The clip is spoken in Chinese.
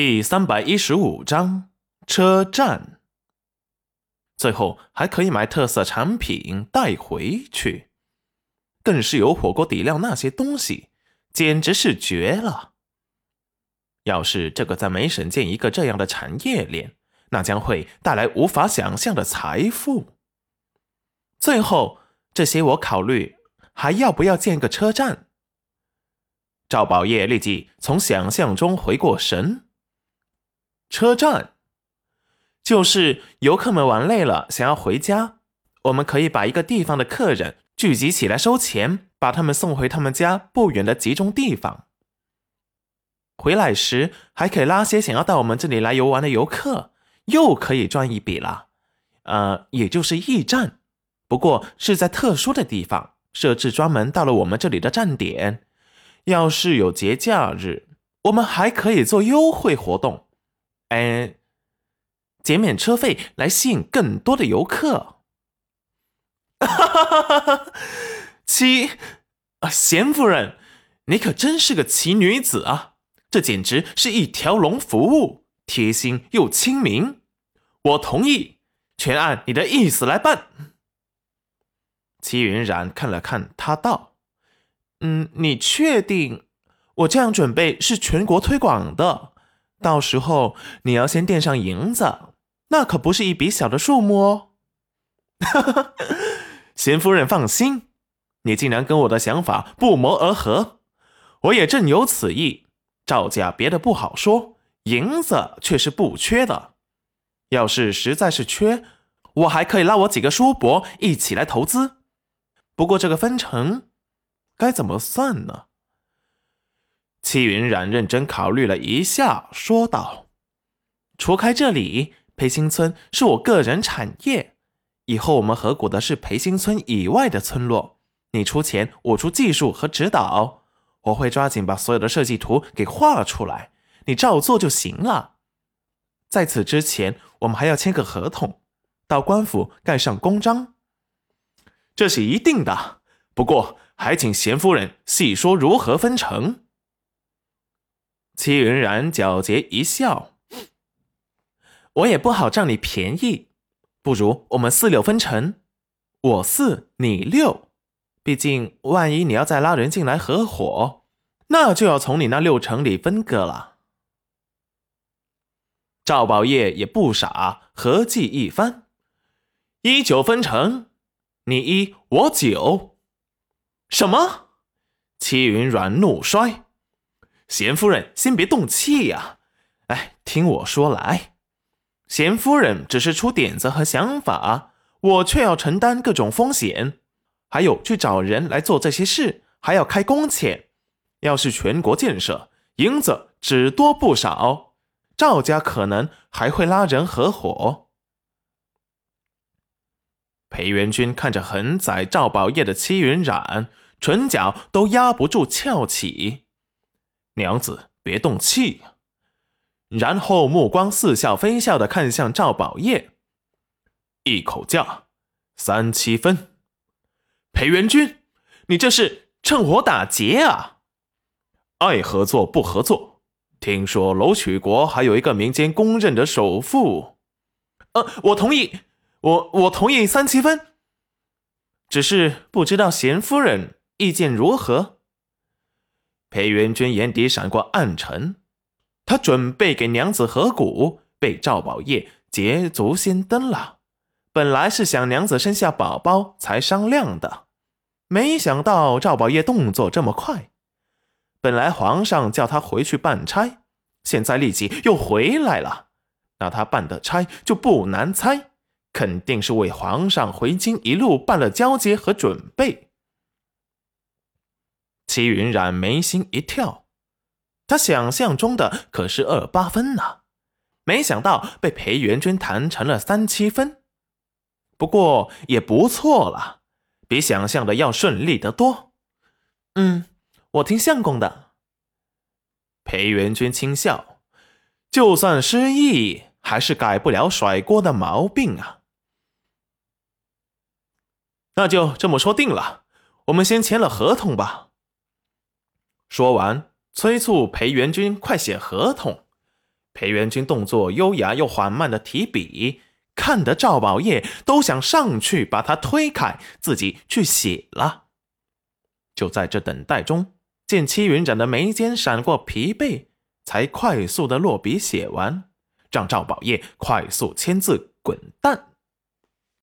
第三百一十五章车站。最后还可以买特色产品带回去，更是有火锅底料那些东西，简直是绝了。要是这个在梅省建一个这样的产业链，那将会带来无法想象的财富。最后，这些我考虑还要不要建个车站。赵宝业立即从想象中回过神。车站，就是游客们玩累了想要回家，我们可以把一个地方的客人聚集起来收钱，把他们送回他们家不远的集中地方。回来时还可以拉些想要到我们这里来游玩的游客，又可以赚一笔了。呃，也就是驿站，不过是在特殊的地方设置专门到了我们这里的站点。要是有节假日，我们还可以做优惠活动。哎，减免车费来吸引更多的游客。七啊，贤夫人，你可真是个奇女子啊！这简直是一条龙服务，贴心又亲民。我同意，全按你的意思来办。齐云然看了看他，道：“嗯，你确定？我这样准备是全国推广的。”到时候你要先垫上银子，那可不是一笔小的数目哦。贤夫人放心，你竟然跟我的想法不谋而合，我也正有此意。赵家别的不好说，银子却是不缺的。要是实在是缺，我还可以拉我几个叔伯一起来投资。不过这个分成该怎么算呢？戚云染认真考虑了一下，说道：“除开这里，培新村是我个人产业。以后我们合股的是培新村以外的村落。你出钱，我出技术和指导。我会抓紧把所有的设计图给画出来，你照做就行了。在此之前，我们还要签个合同，到官府盖上公章。这是一定的。不过，还请贤夫人细说如何分成。”戚云然皎洁一笑：“我也不好占你便宜，不如我们四六分成，我四你六。毕竟万一你要再拉人进来合伙，那就要从你那六成里分割了。”赵宝业也不傻，合计一番：“一九分成，你一我九。”什么？戚云软怒摔。贤夫人，先别动气呀！哎，听我说来，贤夫人只是出点子和想法，我却要承担各种风险，还有去找人来做这些事，还要开工钱。要是全国建设，银子只多不少，赵家可能还会拉人合伙。裴元君看着横宰赵宝业的戚云染，唇角都压不住翘起。娘子，别动气。然后目光似笑非笑的看向赵宝业，一口价三七分。裴元君，你这是趁火打劫啊！爱合作不合作？听说楼曲国还有一个民间公认的首富。呃，我同意，我我同意三七分。只是不知道贤夫人意见如何？裴元君眼底闪过暗沉，他准备给娘子合股，被赵宝业捷足先登了。本来是想娘子生下宝宝才商量的，没想到赵宝业动作这么快。本来皇上叫他回去办差，现在立即又回来了，那他办的差就不难猜，肯定是为皇上回京一路办了交接和准备。齐云染眉心一跳，他想象中的可是二八分呢，没想到被裴元君谈成了三七分。不过也不错了，比想象的要顺利得多。嗯，我听相公的。裴元君轻笑，就算失忆，还是改不了甩锅的毛病啊。那就这么说定了，我们先签了合同吧。说完，催促裴元君快写合同。裴元君动作优雅又缓慢的提笔，看得赵宝业都想上去把他推开，自己去写了。就在这等待中，见戚云展的眉间闪过疲惫，才快速的落笔写完，让赵宝业快速签字滚蛋。